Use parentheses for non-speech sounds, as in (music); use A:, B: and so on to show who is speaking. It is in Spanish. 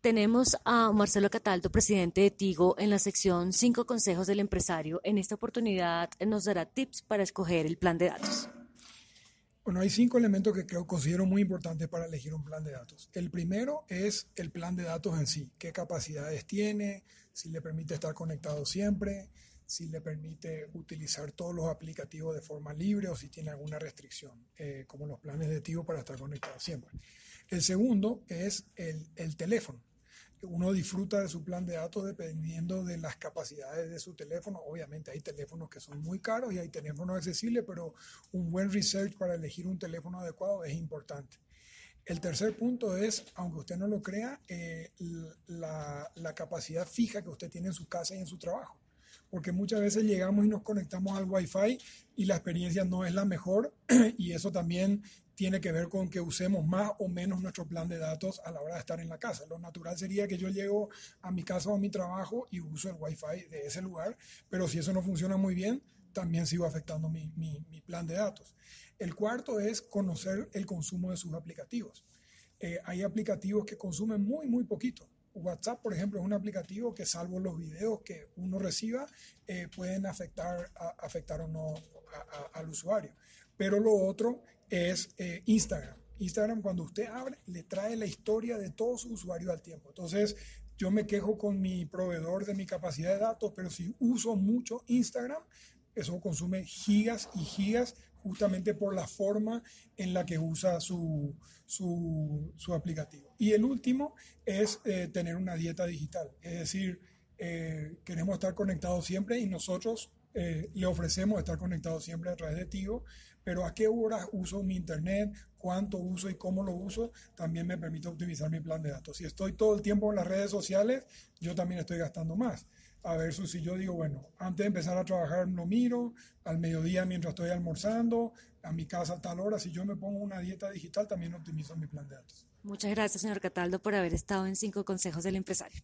A: Tenemos a Marcelo Cataldo, presidente de Tigo, en la sección Cinco consejos del empresario. En esta oportunidad nos dará tips para escoger el plan de datos.
B: Bueno, hay cinco elementos que creo considero muy importantes para elegir un plan de datos. El primero es el plan de datos en sí, qué capacidades tiene, si le permite estar conectado siempre, si le permite utilizar todos los aplicativos de forma libre o si tiene alguna restricción, eh, como los planes de Tigo para estar conectado siempre. El segundo es el teléfono uno disfruta de su plan de datos dependiendo de las capacidades de su teléfono. Obviamente hay teléfonos que son muy caros y hay teléfonos accesibles, pero un buen research para elegir un teléfono adecuado es importante. El tercer punto es, aunque usted no lo crea, eh, la, la capacidad fija que usted tiene en su casa y en su trabajo porque muchas veces llegamos y nos conectamos al Wi-Fi y la experiencia no es la mejor (clears throat) y eso también tiene que ver con que usemos más o menos nuestro plan de datos a la hora de estar en la casa. Lo natural sería que yo llego a mi casa o a mi trabajo y uso el Wi-Fi de ese lugar, pero si eso no funciona muy bien, también sigo afectando mi, plan de datos. El cuarto es conocer el consumo de sus aplicativos. Eh, hay aplicativos que consumen muy, muy poquito. WhatsApp, por ejemplo, es un aplicativo que salvo los videos que uno reciba, eh, pueden afectar, afectar o no al usuario. Pero lo otro es eh, Instagram. Instagram cuando usted abre le trae la historia de todos sus usuarios al tiempo. Entonces yo me quejo con mi proveedor de mi capacidad de datos, pero si uso mucho Instagram, eso consume gigas y gigas justamente por la forma en la que usa su, su, aplicativo. Y el último es eh, tener una dieta digital, es decir, eh, queremos estar conectados siempre y nosotros eh, le ofrecemos estar conectados siempre a través de Tigo, pero a qué horas uso mi internet, cuánto uso y cómo lo uso, también me permite optimizar mi plan de datos. Si estoy todo el tiempo en las redes sociales, yo también estoy gastando más. A ver si yo digo, bueno, antes de empezar a trabajar lo miro, al mediodía mientras estoy almorzando, a mi casa a tal hora, si yo me pongo una dieta digital, también optimizo mi plan de datos.
A: Muchas gracias, señor Cataldo, por haber estado en Cinco Consejos del Empresario.